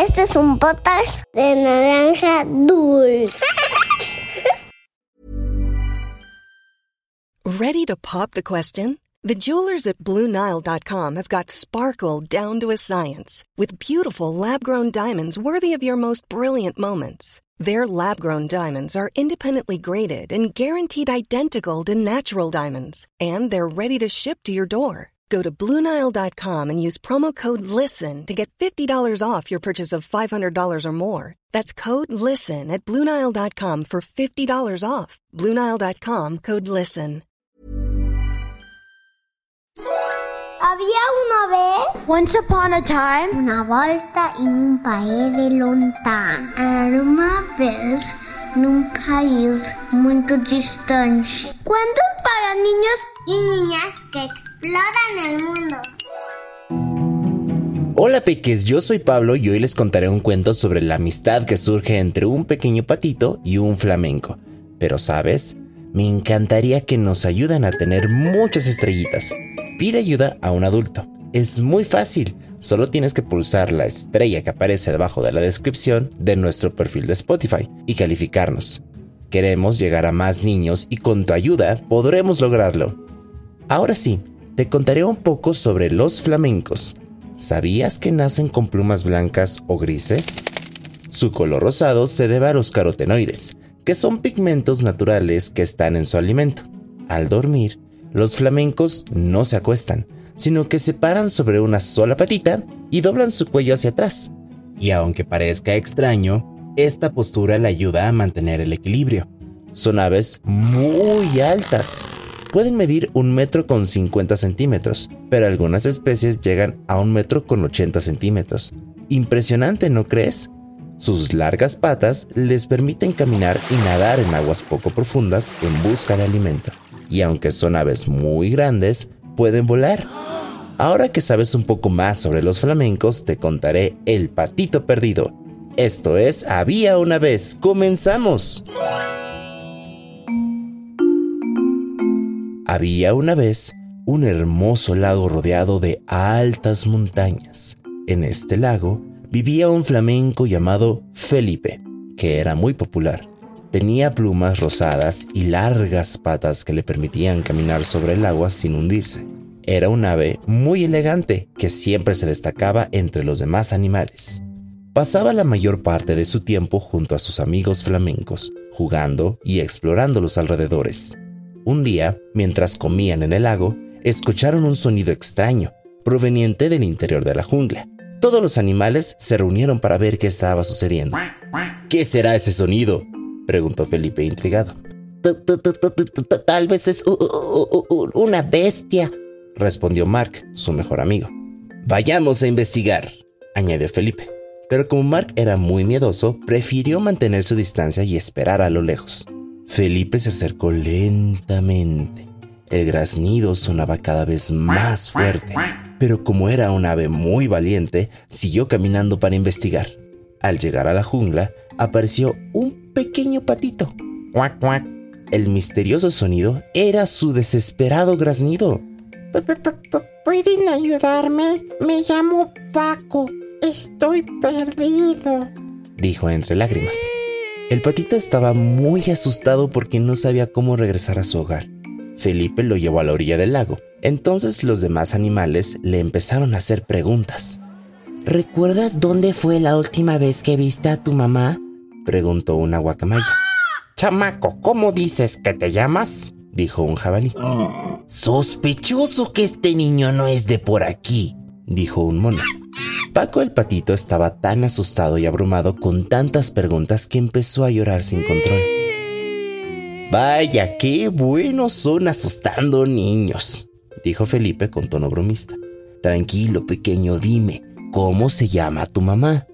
Este es un podcast de naranja dulce. Ready to pop the question? The jewelers at BlueNile.com have got sparkle down to a science with beautiful lab-grown diamonds worthy of your most brilliant moments. Their lab-grown diamonds are independently graded and guaranteed identical to natural diamonds, and they're ready to ship to your door. Go to BlueNile.com and use promo code LISTEN to get $50 off your purchase of $500 or more. That's code LISTEN at BlueNile.com for $50 off. BlueNile.com code LISTEN. Había una vez Once upon a time, una volta en un país de lontano. Era uma vez num país muito distante. Cuentos para niños y niñas que exploran el mundo. Hola peques, yo soy Pablo y hoy les contaré un cuento sobre la amistad que surge entre un pequeño patito y un flamenco. Pero sabes, me encantaría que nos ayuden a tener muchas estrellitas. Pide ayuda a un adulto. Es muy fácil, solo tienes que pulsar la estrella que aparece debajo de la descripción de nuestro perfil de Spotify y calificarnos. Queremos llegar a más niños y con tu ayuda podremos lograrlo. Ahora sí, te contaré un poco sobre los flamencos. ¿Sabías que nacen con plumas blancas o grises? Su color rosado se debe a los carotenoides, que son pigmentos naturales que están en su alimento. Al dormir, los flamencos no se acuestan, sino que se paran sobre una sola patita y doblan su cuello hacia atrás. Y aunque parezca extraño, esta postura le ayuda a mantener el equilibrio. Son aves muy altas. Pueden medir un metro con 50 centímetros, pero algunas especies llegan a un metro con 80 centímetros. Impresionante, ¿no crees? Sus largas patas les permiten caminar y nadar en aguas poco profundas en busca de alimento. Y aunque son aves muy grandes, pueden volar. Ahora que sabes un poco más sobre los flamencos, te contaré el patito perdido. Esto es Había una vez. ¡Comenzamos! Había una vez un hermoso lago rodeado de altas montañas. En este lago vivía un flamenco llamado Felipe, que era muy popular. Tenía plumas rosadas y largas patas que le permitían caminar sobre el agua sin hundirse. Era un ave muy elegante que siempre se destacaba entre los demás animales. Pasaba la mayor parte de su tiempo junto a sus amigos flamencos, jugando y explorando los alrededores. Un día, mientras comían en el lago, escucharon un sonido extraño, proveniente del interior de la jungla. Todos los animales se reunieron para ver qué estaba sucediendo. ¿Qué será ese sonido? preguntó Felipe intrigado. Tal vez es una bestia, respondió Mark, su mejor amigo. Vayamos a investigar, añadió Felipe. Pero como Mark era muy miedoso, prefirió mantener su distancia y esperar a lo lejos. Felipe se acercó lentamente. El graznido sonaba cada vez más fuerte, pero como era un ave muy valiente, siguió caminando para investigar. Al llegar a la jungla, apareció un pequeño patito. ¡Cuac, cuac! El misterioso sonido era su desesperado graznido. ¿Pueden ayudarme? Me llamo Paco. Estoy perdido, dijo entre lágrimas. El patito estaba muy asustado porque no sabía cómo regresar a su hogar. Felipe lo llevó a la orilla del lago. Entonces los demás animales le empezaron a hacer preguntas. ¿Recuerdas dónde fue la última vez que viste a tu mamá? preguntó una guacamaya. Chamaco, ¿cómo dices que te llamas? dijo un jabalí. Sospechoso que este niño no es de por aquí, dijo un mono. Paco el patito estaba tan asustado y abrumado con tantas preguntas que empezó a llorar sin control. Vaya, qué buenos son asustando niños, dijo Felipe con tono bromista. Tranquilo, pequeño, dime, ¿cómo se llama tu mamá?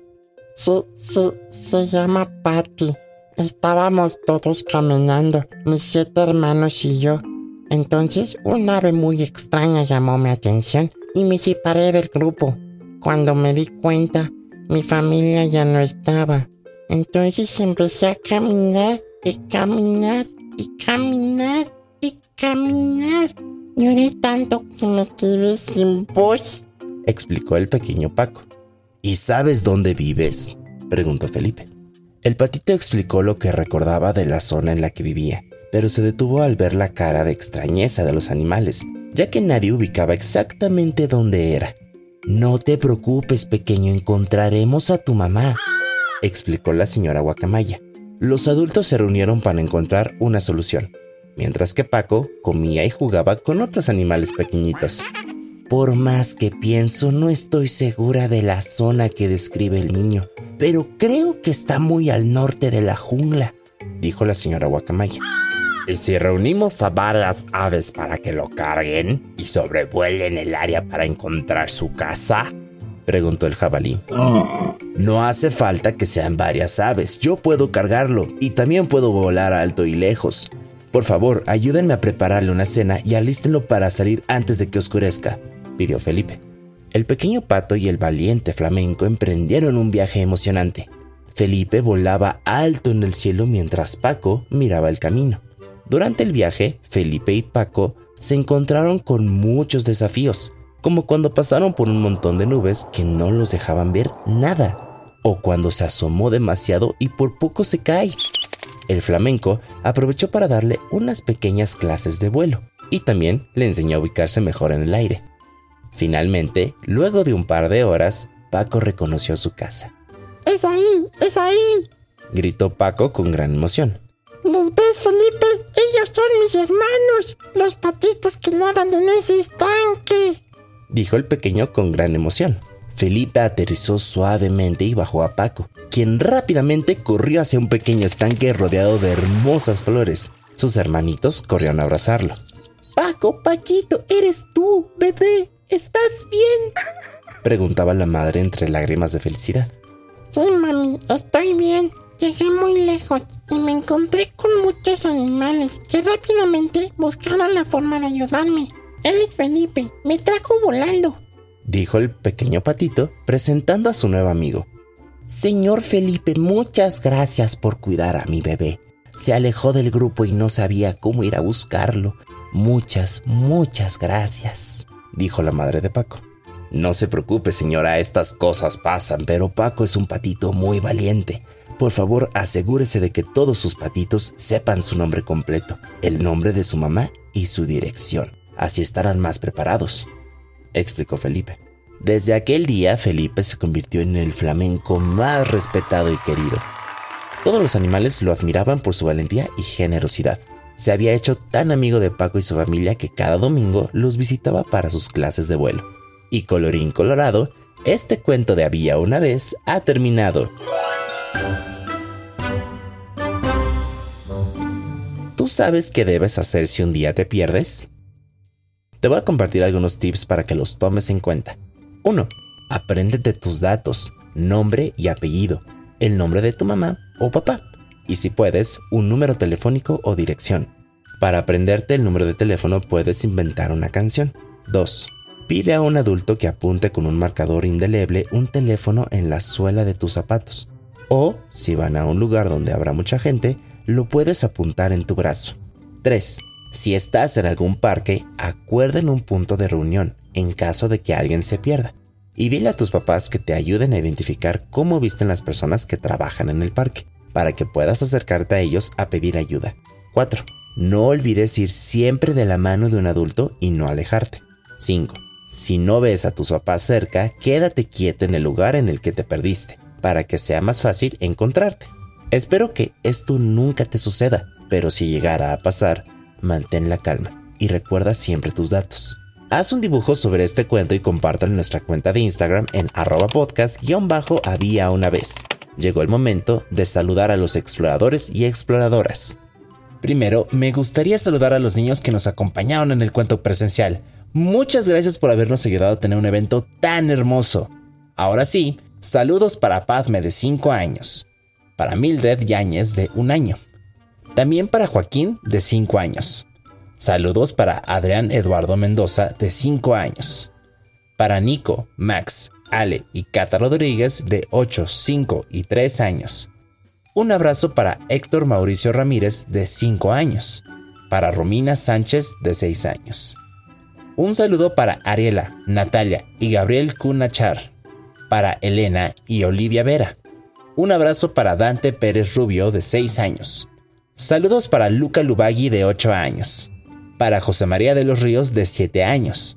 Sí, sí, se llama Patty. Estábamos todos caminando, mis siete hermanos y yo. Entonces, un ave muy extraña llamó mi atención y me separé del grupo. Cuando me di cuenta, mi familia ya no estaba. Entonces empecé a caminar y caminar y caminar y caminar. Lloré tanto que me quedé sin voz, explicó el pequeño Paco. ¿Y sabes dónde vives? preguntó Felipe. El patito explicó lo que recordaba de la zona en la que vivía, pero se detuvo al ver la cara de extrañeza de los animales, ya que nadie ubicaba exactamente dónde era. No te preocupes, pequeño, encontraremos a tu mamá, explicó la señora Guacamaya. Los adultos se reunieron para encontrar una solución, mientras que Paco comía y jugaba con otros animales pequeñitos. Por más que pienso, no estoy segura de la zona que describe el niño, pero creo que está muy al norte de la jungla, dijo la señora Guacamaya. ¿Y si reunimos a varias aves para que lo carguen y sobrevuelen el área para encontrar su casa? Preguntó el jabalí. No hace falta que sean varias aves, yo puedo cargarlo y también puedo volar alto y lejos. Por favor, ayúdenme a prepararle una cena y alístenlo para salir antes de que oscurezca, pidió Felipe. El pequeño pato y el valiente flamenco emprendieron un viaje emocionante. Felipe volaba alto en el cielo mientras Paco miraba el camino. Durante el viaje, Felipe y Paco se encontraron con muchos desafíos, como cuando pasaron por un montón de nubes que no los dejaban ver nada, o cuando se asomó demasiado y por poco se cae. El flamenco aprovechó para darle unas pequeñas clases de vuelo y también le enseñó a ubicarse mejor en el aire. Finalmente, luego de un par de horas, Paco reconoció su casa. ¡Es ahí! ¡Es ahí! gritó Paco con gran emoción. ¿Los ves, Felipe? Ellos son mis hermanos, los patitos que nadan en ese estanque, dijo el pequeño con gran emoción. Felipe aterrizó suavemente y bajó a Paco, quien rápidamente corrió hacia un pequeño estanque rodeado de hermosas flores. Sus hermanitos corrieron a abrazarlo. Paco, Paquito, eres tú, bebé. ¿Estás bien? Preguntaba la madre entre lágrimas de felicidad. Sí, mami, estoy bien. Llegué muy lejos y me encontré con muchos animales que rápidamente buscaron la forma de ayudarme. Él es Felipe, me trajo volando, dijo el pequeño patito presentando a su nuevo amigo. Señor Felipe, muchas gracias por cuidar a mi bebé. Se alejó del grupo y no sabía cómo ir a buscarlo. Muchas, muchas gracias, dijo la madre de Paco. No se preocupe, señora, estas cosas pasan, pero Paco es un patito muy valiente. Por favor, asegúrese de que todos sus patitos sepan su nombre completo, el nombre de su mamá y su dirección. Así estarán más preparados, explicó Felipe. Desde aquel día, Felipe se convirtió en el flamenco más respetado y querido. Todos los animales lo admiraban por su valentía y generosidad. Se había hecho tan amigo de Paco y su familia que cada domingo los visitaba para sus clases de vuelo. Y colorín colorado, este cuento de había una vez ha terminado. ¿Tú sabes qué debes hacer si un día te pierdes? Te voy a compartir algunos tips para que los tomes en cuenta. 1. Apréndete tus datos, nombre y apellido, el nombre de tu mamá o papá, y si puedes, un número telefónico o dirección. Para aprenderte el número de teléfono puedes inventar una canción. 2. Pide a un adulto que apunte con un marcador indeleble un teléfono en la suela de tus zapatos. O, si van a un lugar donde habrá mucha gente, lo puedes apuntar en tu brazo. 3. Si estás en algún parque, acuerden un punto de reunión en caso de que alguien se pierda. Y dile a tus papás que te ayuden a identificar cómo visten las personas que trabajan en el parque, para que puedas acercarte a ellos a pedir ayuda. 4. No olvides ir siempre de la mano de un adulto y no alejarte. 5. Si no ves a tus papás cerca, quédate quieto en el lugar en el que te perdiste para que sea más fácil encontrarte. Espero que esto nunca te suceda, pero si llegara a pasar, mantén la calma y recuerda siempre tus datos. Haz un dibujo sobre este cuento y compártelo en nuestra cuenta de Instagram en arroba podcast-había una vez. Llegó el momento de saludar a los exploradores y exploradoras. Primero, me gustaría saludar a los niños que nos acompañaron en el cuento presencial. Muchas gracias por habernos ayudado a tener un evento tan hermoso. Ahora sí, Saludos para Padme de 5 años, para Mildred Yáñez de 1 año, también para Joaquín de 5 años. Saludos para Adrián Eduardo Mendoza de 5 años, para Nico, Max, Ale y Cata Rodríguez de 8, 5 y 3 años. Un abrazo para Héctor Mauricio Ramírez de 5 años, para Romina Sánchez de 6 años. Un saludo para Ariela, Natalia y Gabriel Cunachar para Elena y Olivia Vera. Un abrazo para Dante Pérez Rubio de 6 años. Saludos para Luca Lubagui de 8 años. Para José María de los Ríos de 7 años.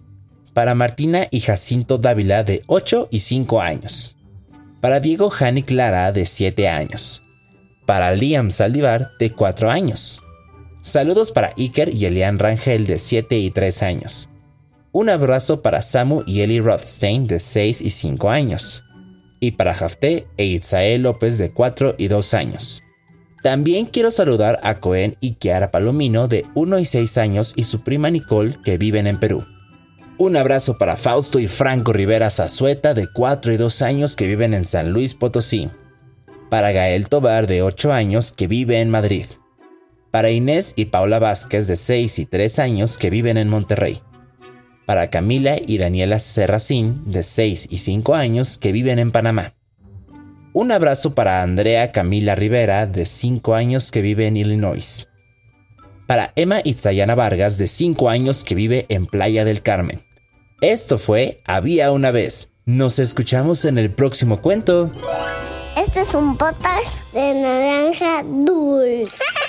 Para Martina y Jacinto Dávila de 8 y 5 años. Para Diego Jani Clara de 7 años. Para Liam Saldivar de 4 años. Saludos para Iker y Elian Rangel de 7 y 3 años. Un abrazo para Samu y Eli Rothstein de 6 y 5 años. Y para Jafté e Itzael López de 4 y 2 años. También quiero saludar a Cohen y Kiara Palomino de 1 y 6 años y su prima Nicole que viven en Perú. Un abrazo para Fausto y Franco Rivera Zazueta de 4 y 2 años que viven en San Luis Potosí. Para Gael Tobar de 8 años que vive en Madrid. Para Inés y Paula Vázquez de 6 y 3 años que viven en Monterrey. Para Camila y Daniela Serracín de 6 y 5 años que viven en Panamá. Un abrazo para Andrea Camila Rivera de 5 años que vive en Illinois. Para Emma Itzayana Vargas de 5 años que vive en Playa del Carmen. Esto fue Había una vez. Nos escuchamos en el próximo cuento. Este es un potas de naranja dulce.